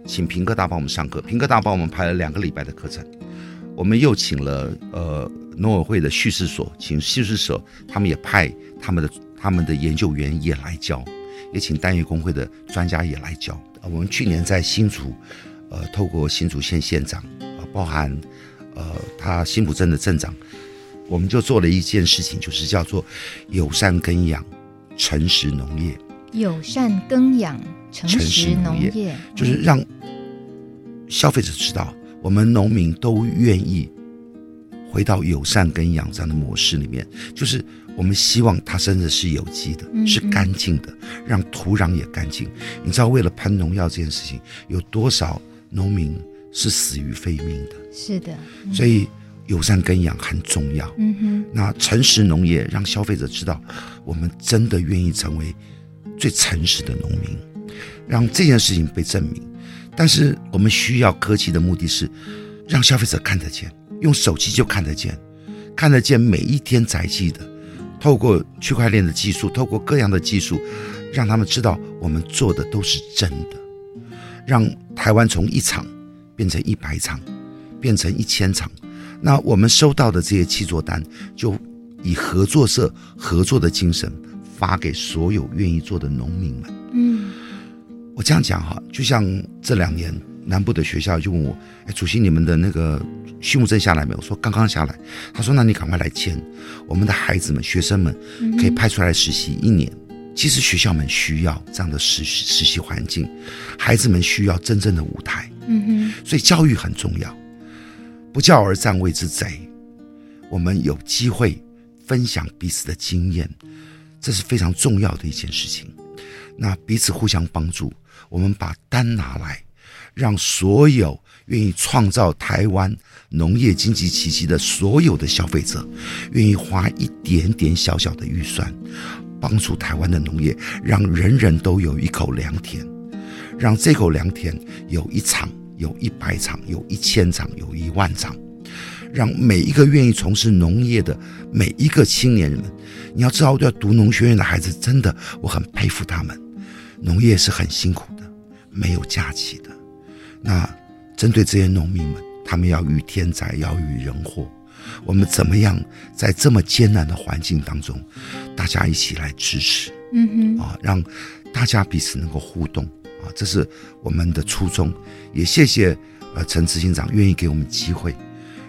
请平哥大帮我们上课，平哥大帮我们排了两个礼拜的课程，我们又请了呃农委会的叙事所，请叙事所他们也派他们的他们的研究员也来教。也请单一工会的专家也来教。我们去年在新竹，呃，透过新竹县县长，呃，包含呃他新埔镇的镇长，我们就做了一件事情，就是叫做友善耕养、诚实农业。友善耕养、诚实农业，就是让消费者知道，我们农民都愿意回到友善耕养这样的模式里面，就是。我们希望它真的是有机的，是干净的，让土壤也干净。你知道，为了喷农药这件事情，有多少农民是死于非命的？是的，所以友善耕养很重要。嗯哼，那诚实农业让消费者知道，我们真的愿意成为最诚实的农民，让这件事情被证明。但是我们需要科技的目的是让消费者看得见，用手机就看得见，看得见每一天载记的。透过区块链的技术，透过各样的技术，让他们知道我们做的都是真的，让台湾从一厂变成一百场，变成一千场。那我们收到的这些契作单，就以合作社合作的精神发给所有愿意做的农民们。嗯，我这样讲哈，就像这两年南部的学校就问我，哎，主席，你们的那个畜牧证下来没有？我说刚刚下来。他说，那你赶快来签，我们的孩子们、学生们可以派出来实习一年。其实学校们需要这样的实实习环境，孩子们需要真正的舞台。嗯哼，所以教育很重要。不教而战谓之贼。我们有机会分享彼此的经验，这是非常重要的一件事情。那彼此互相帮助，我们把单拿来，让所有愿意创造台湾农业经济奇迹的所有的消费者，愿意花一点点小小的预算，帮助台湾的农业，让人人都有一口良田，让这口良田有一场。有一百场，有一千场，有一万场，让每一个愿意从事农业的每一个青年人们，你要知道，要读农学院的孩子，真的我很佩服他们。农业是很辛苦的，没有假期的。那针对这些农民们，他们要与天灾，要与人祸，我们怎么样在这么艰难的环境当中，大家一起来支持？嗯哼，啊，让大家彼此能够互动。这是我们的初衷，也谢谢呃陈执行长愿意给我们机会，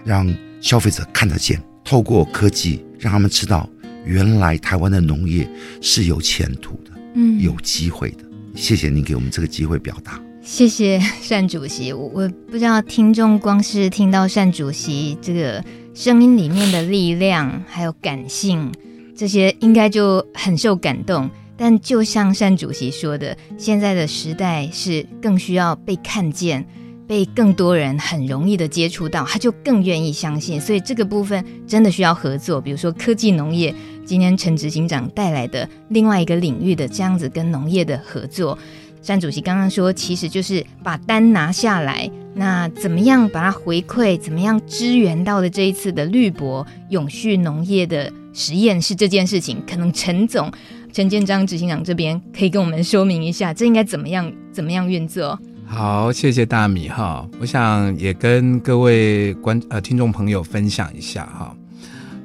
让消费者看得见，透过科技让他们知道，原来台湾的农业是有前途的，嗯，有机会的。谢谢您给我们这个机会表达。谢谢单主席，我我不知道听众光是听到单主席这个声音里面的力量，还有感性，这些应该就很受感动。但就像单主席说的，现在的时代是更需要被看见，被更多人很容易的接触到，他就更愿意相信。所以这个部分真的需要合作，比如说科技农业，今天陈执行长带来的另外一个领域的这样子跟农业的合作。单主席刚刚说，其实就是把单拿下来，那怎么样把它回馈，怎么样支援到的这一次的绿博永续农业的实验室这件事情，可能陈总。陈建章执行长这边可以跟我们说明一下，这应该怎么样怎么样运作？好，谢谢大米哈，我想也跟各位观呃听众朋友分享一下哈。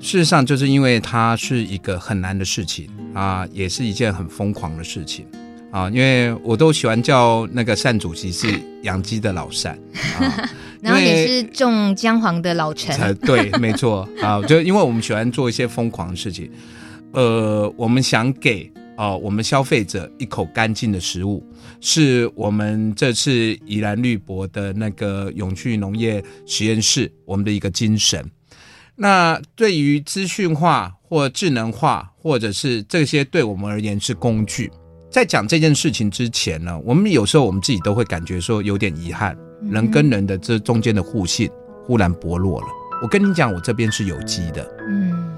事实上，就是因为它是一个很难的事情啊，也是一件很疯狂的事情啊，因为我都喜欢叫那个单主席是养鸡的老单，啊、*laughs* 然后也是种姜黄的老陈，对，没错啊，就因为我们喜欢做一些疯狂的事情。呃，我们想给啊、呃，我们消费者一口干净的食物，是我们这次宜兰绿博的那个永续农业实验室我们的一个精神。那对于资讯化或智能化，或者是这些对我们而言是工具，在讲这件事情之前呢，我们有时候我们自己都会感觉说有点遗憾，人跟人的这中间的互信忽然薄弱了。我跟你讲，我这边是有机的，嗯。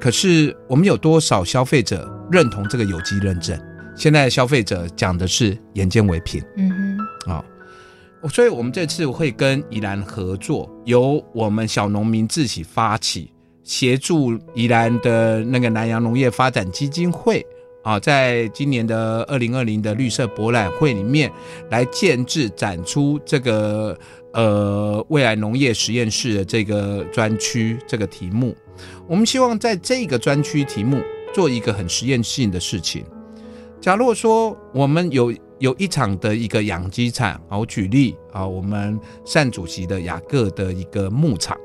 可是我们有多少消费者认同这个有机认证？现在的消费者讲的是眼见为凭。嗯哼，啊、哦，所以我们这次会跟宜兰合作，由我们小农民自己发起，协助宜兰的那个南洋农业发展基金会啊，在今年的二零二零的绿色博览会里面来建制展出这个呃未来农业实验室的这个专区这个题目。我们希望在这个专区题目做一个很实验性的事情。假如说我们有有一场的一个养鸡场，我举例啊，我们单主席的雅各的一个牧场，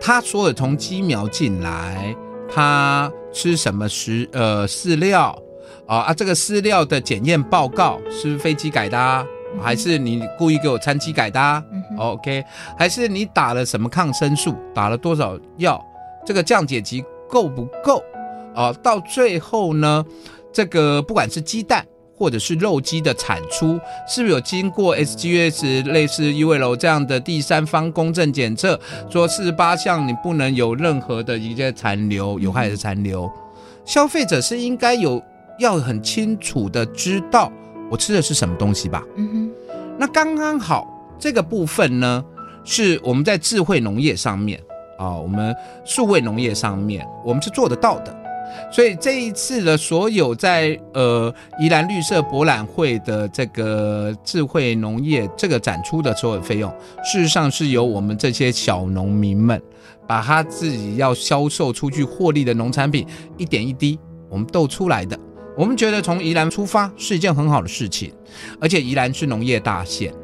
他说的从鸡苗进来，他吃什么食呃饲料啊啊，这个饲料的检验报告是不是非机改的啊？还是你故意给我掺机改的啊？嗯，OK，还是你打了什么抗生素，打了多少药？这个降解剂够不够啊？到最后呢，这个不管是鸡蛋或者是肉鸡的产出，是不是有经过 SGS 类似 UL 这样的第三方公证检测？说四十八项你不能有任何的一些残留有害的残留，消费者是应该有要很清楚的知道我吃的是什么东西吧？嗯哼，那刚刚好这个部分呢，是我们在智慧农业上面。啊、我们数位农业上面，我们是做得到的。所以这一次的所有在呃宜兰绿色博览会的这个智慧农业这个展出的所有费用，事实上是由我们这些小农民们把他自己要销售出去获利的农产品一点一滴我们斗出来的。我们觉得从宜兰出发是一件很好的事情，而且宜兰是农业大县，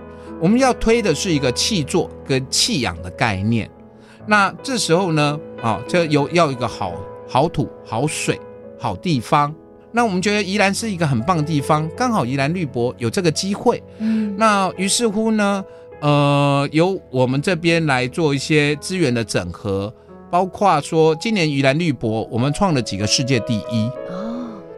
我们要推的是一个气作跟气养的概念。那这时候呢，啊，就有要一个好好土、好水、好地方。那我们觉得宜兰是一个很棒的地方，刚好宜兰绿博有这个机会。嗯，那于是乎呢，呃，由我们这边来做一些资源的整合，包括说今年宜兰绿博我们创了几个世界第一。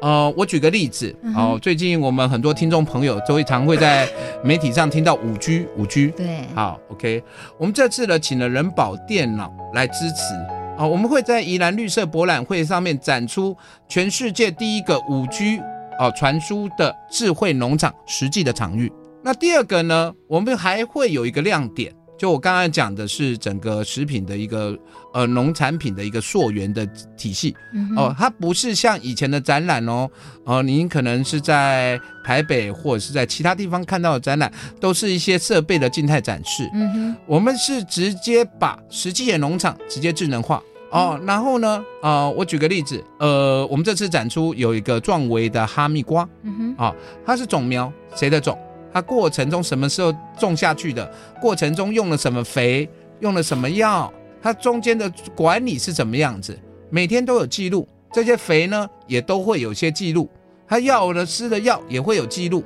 呃，我举个例子，哦，最近我们很多听众朋友都会常会在媒体上听到五 G，五 G，对，好，OK，我们这次呢，请了人保电脑来支持，啊，我们会在宜兰绿色博览会上面展出全世界第一个五 G 哦传输的智慧农场实际的场域。那第二个呢，我们还会有一个亮点。就我刚刚讲的是整个食品的一个呃农产品的一个溯源的体系。哦，它不是像以前的展览哦，哦，您可能是在台北或者是在其他地方看到的展览，都是一些设备的静态展示。嗯哼，我们是直接把实际的农场直接智能化。哦，然后呢，呃，我举个例子，呃，我们这次展出有一个壮维的哈密瓜，嗯哼，啊，它是种苗，谁的种？它过程中什么时候种下去的？过程中用了什么肥？用了什么药？它中间的管理是怎么样子？每天都有记录。这些肥呢，也都会有些记录。它药的施的药也会有记录。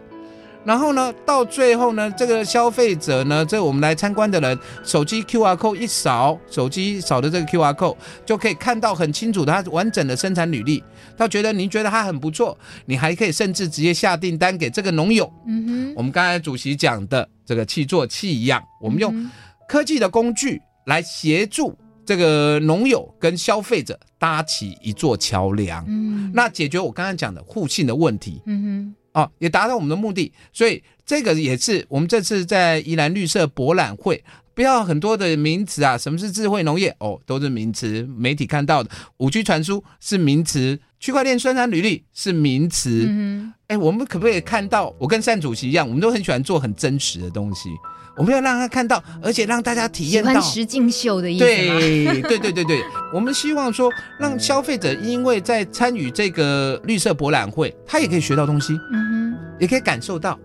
然后呢，到最后呢，这个消费者呢，这我们来参观的人，手机 QR code 一扫，手机扫的这个 QR code 就可以看到很清楚的它完整的生产履历。他觉得您觉得它很不错，你还可以甚至直接下订单给这个农友。嗯哼，我们刚才主席讲的这个气作气一样，我们用科技的工具来协助这个农友跟消费者搭起一座桥梁。嗯，那解决我刚才讲的互信的问题。嗯哼。哦，也达到我们的目的，所以这个也是我们这次在宜兰绿色博览会，不要很多的名词啊，什么是智慧农业？哦，都是名词，媒体看到的五 G 传输是名词，区块链生产履历是名词。嗯，哎，我们可不可以看到？我跟单主席一样，我们都很喜欢做很真实的东西。我们要让他看到，而且让大家体验到实境秀的意思。对对对对对，*laughs* 我们希望说，让消费者因为在参与这个绿色博览会，他也可以学到东西，嗯哼，也可以感受到，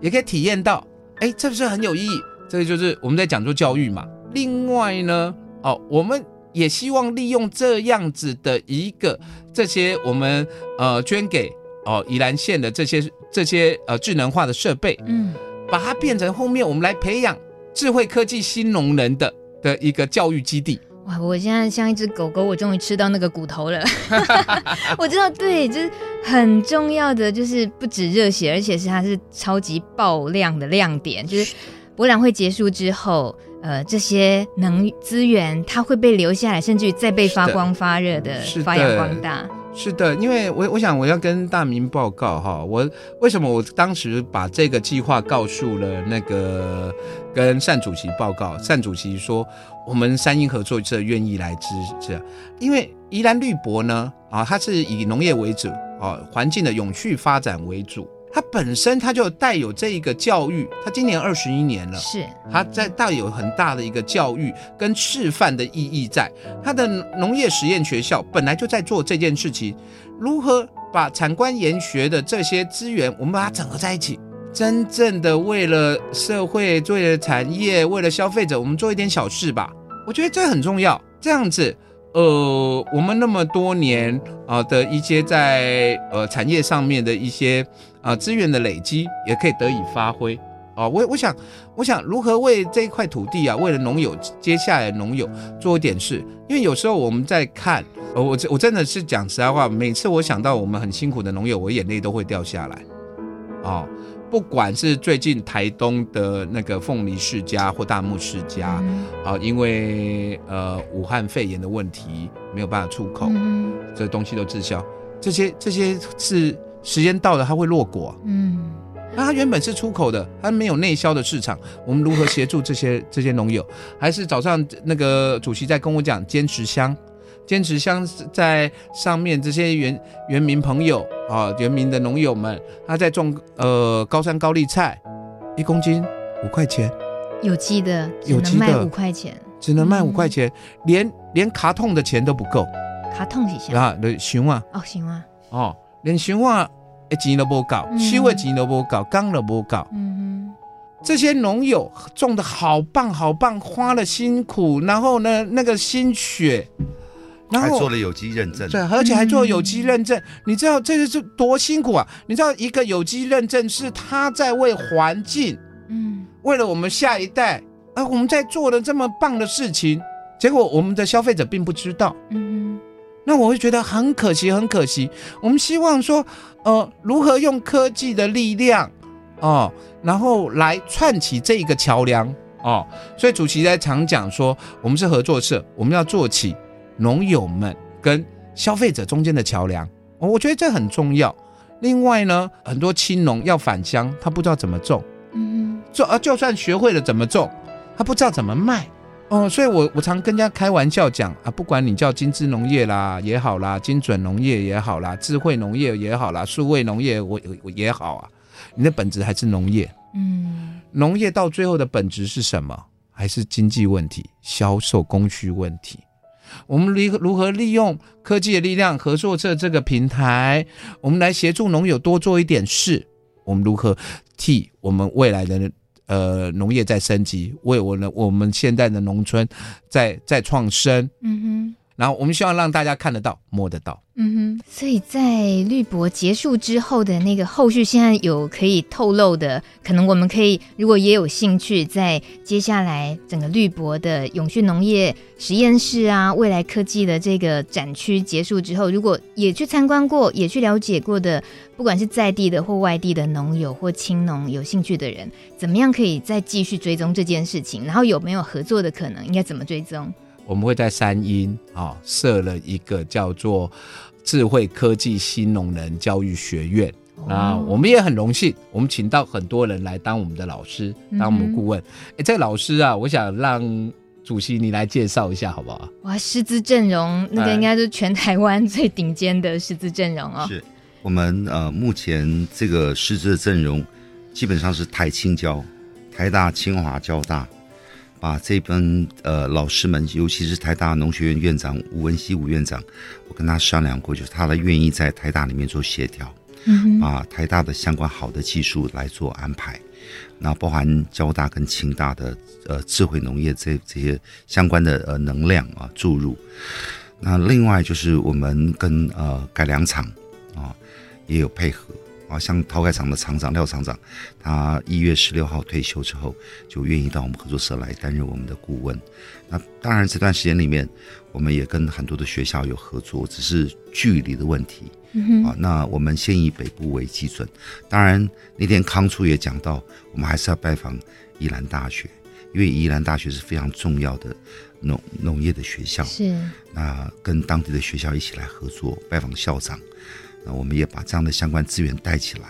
也可以体验到，哎，这不是很有意义？这个就是我们在讲做教育嘛。另外呢，哦，我们也希望利用这样子的一个这些我们呃捐给哦宜兰县的这些这些呃智能化的设备，嗯。把它变成后面我们来培养智慧科技新农人的的一个教育基地。哇！我现在像一只狗狗，我终于吃到那个骨头了。*laughs* *laughs* 我知道，对，就是很重要的，就是不止热血，而且是它是超级爆量的亮点。就是博览会结束之后，呃，这些能资源它会被留下来，甚至于再被发光发热的发扬光大。是的，因为我我想我要跟大明报告哈，我为什么我当时把这个计划告诉了那个跟单主席报告，单主席说我们三英合作社愿意来支持，因为宜兰绿博呢啊，它是以农业为主啊，环境的永续发展为主。它本身它就带有这一个教育，它今年二十一年了，是它在带有很大的一个教育跟示范的意义在。它的农业实验学校本来就在做这件事情，如何把产官研学的这些资源，我们把它整合在一起，真正的为了社会、为了产业、为了消费者，我们做一点小事吧。我觉得这很重要，这样子。呃，我们那么多年啊的一些在呃产业上面的一些啊资源的累积，也可以得以发挥啊。我我想，我想如何为这一块土地啊，为了农友接下来农友做一点事，因为有时候我们在看，呃，我我真的是讲实在话，每次我想到我们很辛苦的农友，我眼泪都会掉下来，哦。不管是最近台东的那个凤梨世家或大木世家，嗯、啊，因为呃武汉肺炎的问题没有办法出口，嗯、这东西都滞销，这些这些是时间到了它会落果，嗯，那它原本是出口的，它没有内销的市场，我们如何协助这些这些农友？还是早上那个主席在跟我讲坚持香，坚持乡在上面这些原原民朋友啊，原民的农友们，他在种呃高山高丽菜，一公斤五块钱，有机的，有机的。卖五块钱，只能卖五块钱，连连卡通的钱都不够。卡通一下啊，对，熊啊，哦，熊啊，哦，连熊啊，钱都不够，收的钱都不够，工都不够。嗯哼，这些农友种的好棒好棒，花了辛苦，然后呢，那个心血，然后还做了有机认证，对，而且还做有机认证。你知道这个是多辛苦啊？你知道一个有机认证是他在为环境，嗯，为了我们下一代，而，我们在做的这么棒的事情，结果我们的消费者并不知道，嗯。那我会觉得很可惜，很可惜。我们希望说，呃，如何用科技的力量，哦，然后来串起这一个桥梁，哦。所以主席在常讲说，我们是合作社，我们要做起农友们跟消费者中间的桥梁。哦，我觉得这很重要。另外呢，很多青农要返乡，他不知道怎么种，嗯，做呃，就算学会了怎么种，他不知道怎么卖。哦，所以我我常跟人家开玩笑讲啊，不管你叫精致农业啦也好啦，精准农业也好啦，智慧农业也好啦，数位农业我我也好啊，你的本质还是农业。嗯，农业到最后的本质是什么？还是经济问题、销售供需问题。我们如如何利用科技的力量，合作社这个平台，我们来协助农友多做一点事。我们如何替我们未来的？呃，农业在升级，为我们我们现在的农村在在创生，嗯哼，然后我们希望让大家看得到、摸得到。嗯哼，所以在绿博结束之后的那个后续，现在有可以透露的，可能我们可以如果也有兴趣，在接下来整个绿博的永续农业实验室啊，未来科技的这个展区结束之后，如果也去参观过，也去了解过的，不管是在地的或外地的农友或青农有兴趣的人，怎么样可以再继续追踪这件事情？然后有没有合作的可能？应该怎么追踪？我们会在三莺啊设了一个叫做智慧科技新农人教育学院啊，我们也很荣幸，我们请到很多人来当我们的老师，当我们顾问。哎、嗯，这个老师啊，我想让主席你来介绍一下好不好？哇，师资阵容那个应该是全台湾最顶尖的师资阵容哦。是我们呃目前这个师资的阵容基本上是台青交、台大、清华、交大。把这帮呃老师们，尤其是台大农学院院长吴文熙吴院长，我跟他商量过，就是他的愿意在台大里面做协调，嗯，把台大的相关好的技术来做安排，那包含交大跟清大的呃智慧农业这这些相关的呃能量啊注入，那另外就是我们跟呃改良厂啊也有配合。啊，像陶改厂的厂长廖厂长，他一月十六号退休之后，就愿意到我们合作社来担任我们的顾问。那当然这段时间里面，我们也跟很多的学校有合作，只是距离的问题。嗯啊，那我们先以北部为基准。当然那天康处也讲到，我们还是要拜访宜兰大学，因为宜兰大学是非常重要的农农业的学校。是。那跟当地的学校一起来合作，拜访校长。那我们也把这样的相关资源带起来。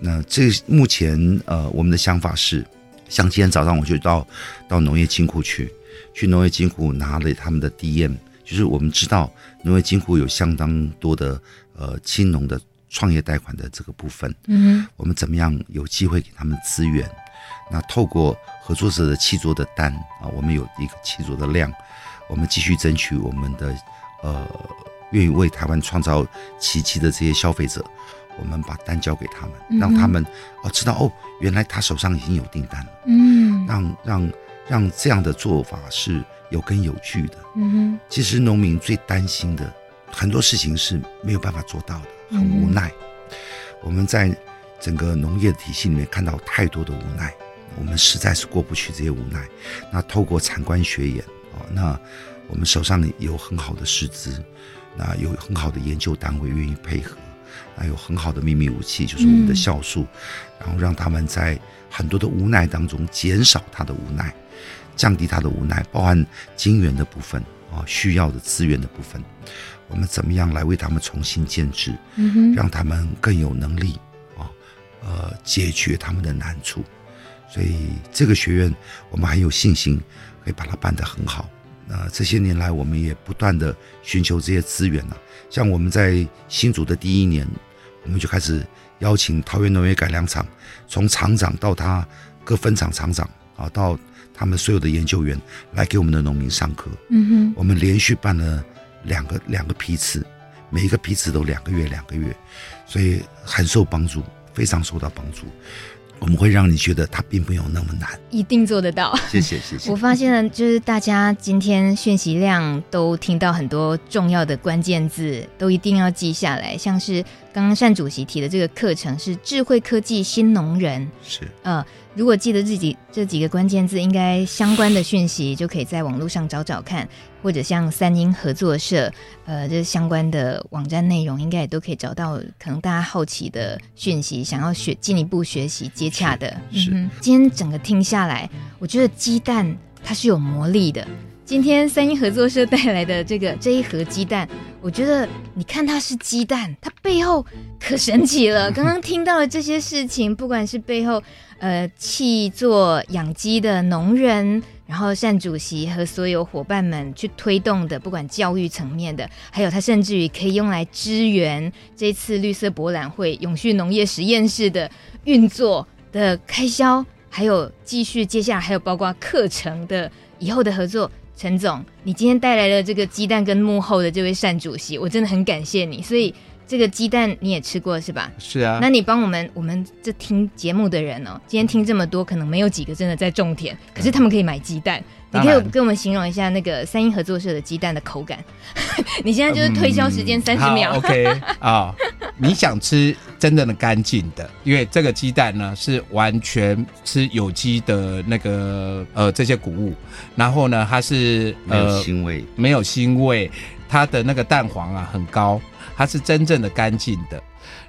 那这目前呃，我们的想法是，像今天早上我就到到农业金库去，去农业金库拿了他们的 DM，就是我们知道农业金库有相当多的呃青农的创业贷款的这个部分。嗯，我们怎么样有机会给他们资源？那透过合作社的七桌的单啊，我们有一个七桌的量，我们继续争取我们的呃。愿意为台湾创造奇迹的这些消费者，我们把单交给他们，让他们哦知道哦，原来他手上已经有订单了。嗯，让让让这样的做法是有根有据的。嗯哼，其实农民最担心的很多事情是没有办法做到的，很无奈。我们在整个农业体系里面看到太多的无奈，我们实在是过不去这些无奈。那透过产官学研哦，那我们手上有很好的师资。那有很好的研究单位愿意配合，那有很好的秘密武器，就是我们的酵素，嗯，然后让他们在很多的无奈当中减少他的无奈，降低他的无奈，包含金源的部分啊，需要的资源的部分，我们怎么样来为他们重新建制，嗯，让他们更有能力啊，呃，解决他们的难处。所以这个学院我们很有信心可以把它办得很好。那这些年来，我们也不断的寻求这些资源了。像我们在新竹的第一年，我们就开始邀请桃园农业改良场，从厂长到他各分厂厂长啊，到他们所有的研究员来给我们的农民上课。嗯哼，我们连续办了两个两个批次，每一个批次都两个月两个月，所以很受帮助，非常受到帮助。我们会让你觉得它并没有那么难，一定做得到。谢谢谢谢。*laughs* 我发现了，就是大家今天讯息量都听到很多重要的关键字，都一定要记下来。像是刚刚单主席提的这个课程是智慧科技新农人，是呃。如果记得自己这几个关键字，应该相关的讯息就可以在网络上找找看，或者像三英合作社，呃，这相关的网站内容应该也都可以找到。可能大家好奇的讯息，想要学进一步学习接洽的，是。嗯，今天整个听下来，我觉得鸡蛋它是有魔力的。今天三一合作社带来的这个这一盒鸡蛋，我觉得你看它是鸡蛋，它背后可神奇了。刚刚听到的这些事情，不管是背后呃契作养鸡的农人，然后单主席和所有伙伴们去推动的，不管教育层面的，还有它甚至于可以用来支援这次绿色博览会永续农业实验室的运作的开销，还有继续接下来还有包括课程的以后的合作。陈总，你今天带来了这个鸡蛋跟幕后的这位单主席，我真的很感谢你。所以这个鸡蛋你也吃过是吧？是啊。那你帮我们，我们这听节目的人哦，今天听这么多，可能没有几个真的在种田，可是他们可以买鸡蛋。你可以跟我们形容一下那个三英合作社的鸡蛋的口感。*laughs* 你现在就是推销时间三十秒。嗯、OK 啊、哦，你想吃真正的干净的，因为这个鸡蛋呢是完全吃有机的那个呃这些谷物，然后呢它是没有腥味，没有腥味，它的那个蛋黄啊很高，它是真正的干净的。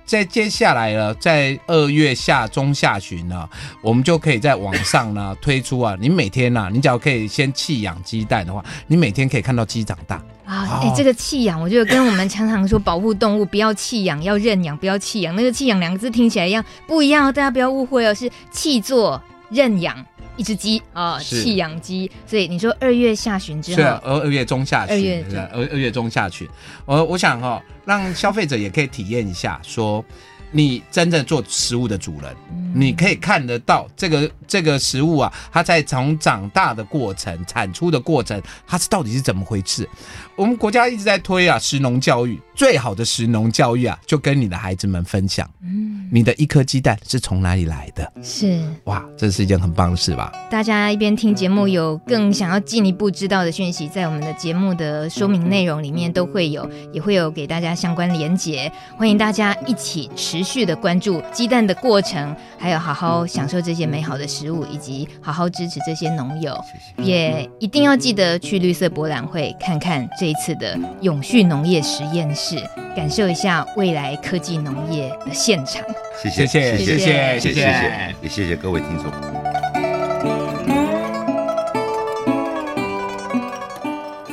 在接下来呢，在二月下中下旬呢，我们就可以在网上呢 *laughs* 推出啊，你每天呐、啊，你只要可以先弃养鸡蛋的话，你每天可以看到鸡长大啊。哎、哦欸，这个弃养，我觉得跟我们常常说保护动物不要弃养，要认养，不要弃养，那个弃养两个字听起来一样不一样哦，大家不要误会哦，是弃作认养。一只鸡啊，弃养鸡，所以你说二月下旬之后，是二二月中下旬，二月二二月中下旬，我我想哈、哦，让消费者也可以体验一下，说你真正做食物的主人，嗯、你可以看得到这个这个食物啊，它在从长大的过程、产出的过程，它是到底是怎么回事？我们国家一直在推啊，食农教育，最好的食农教育啊，就跟你的孩子们分享。嗯，你的一颗鸡蛋是从哪里来的？是哇，这是一件很棒的事吧？大家一边听节目，有更想要进一步知道的讯息，在我们的节目的说明内容里面都会有，也会有给大家相关连结。欢迎大家一起持续的关注鸡蛋的过程，还有好好享受这些美好的食物，以及好好支持这些农友。谢谢。也一定要记得去绿色博览会看看这。一次的永续农业实验室，感受一下未来科技农业的现场。谢谢谢谢谢谢谢谢，也谢谢各位听众。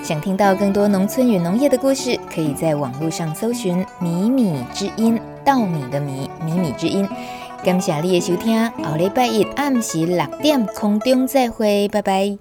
想听到更多农村与农业的故事，可以在网络上搜寻“米米之音”，稻米的米，米米之音。感谢你的收听，后礼拜一暗时六点空中再会，拜拜。